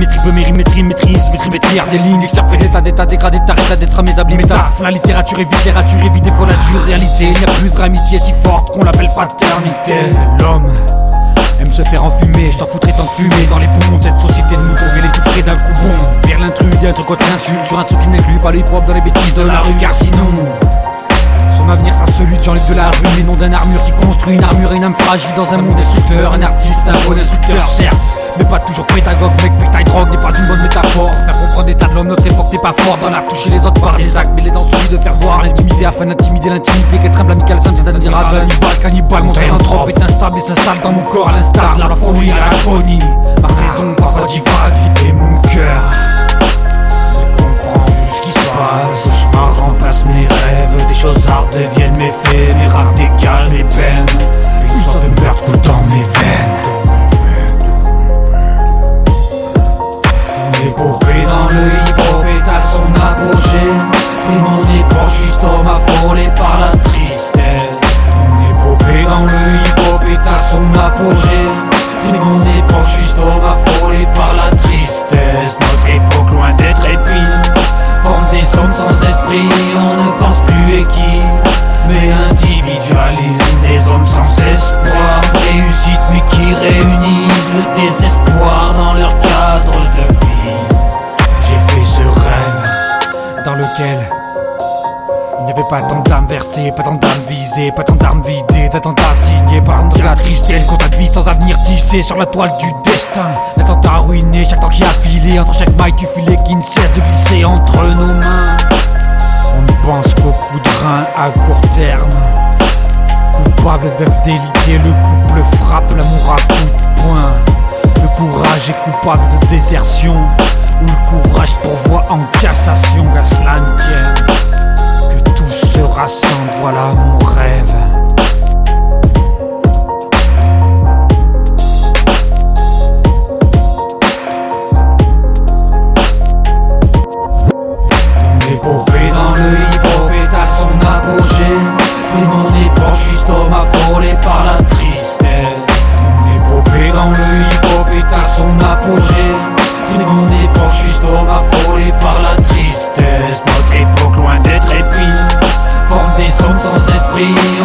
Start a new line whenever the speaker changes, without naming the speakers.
Maîtrise, métrie, maîtrise, maîtrise, maîtrise Des lignes, extirpées d'état, d'état dégradé, t'arrêtes d'être un métabli méta La littérature est littérature évite des fois la dure réalité Il n'y a plus de vraie amitié si forte qu'on l'appelle fraternité L'homme aime se faire enfumer, je t'en foutrais tant de fumée dans les poumons de cette société de moutons, les tout frais d'un coup bon. Vers l'intrus, d'un truc contre l'insulte, sur un truc qui n'inclut pas les hip dans les bêtises de la rue, car sinon. Son avenir sera celui de Jean-Luc de la rue, mais non d'un armure qui construit une armure et une âme fragile dans un monde destructeur. Un artiste, un bon instructeur, certes, mais pas toujours pédagogue, mec, taille drogue n'est pas une bonne métaphore. Faire comprendre l'état de l'homme, notre époque n'est pas fort dans l'art, toucher les autres par les actes, mais les dans celui de faire voir l'intimité afin d'intimider l'intimité, qu'être humble, amical, sans dire dire cannibale, cannibale, mon un trop est instable et s'installe dans mon corps à l'instar de la folie à la folie. Son apogée C'est mon époque, juste homme affolé par la tristesse. Notre époque loin d'être épine Forme des hommes sans esprit, on ne pense plus et qui? Mais individualise des hommes sans espoir. Réussite mais qui réunissent le désespoir dans leur cadre de vie. J'ai fait ce rêve dans lequel il n'y avait pas tant d'âmes versées, pas tant d'âmes visées, pas tant d'armes vidées, d'attentats signés par de la tristesse, de vie sans avenir tissé sur la toile du destin. L'attentat ruiné, chaque temps qui a filé, entre chaque maille du filet qui ne cesse de glisser entre nos mains. On ne pense qu'au coup de rein à court terme. Coupable d'infidélité, le couple frappe l'amour à coup de poing. Le courage est coupable de désertion où le courage pourvoit en cassation Gaslan Que tout se rassemble, voilà mon rêve. Mon épopée dans le hip-hop est à son apogée. C'est mon époque, homme affolé par la tristesse. Mon épopée dans le hip-hop est à son apogée be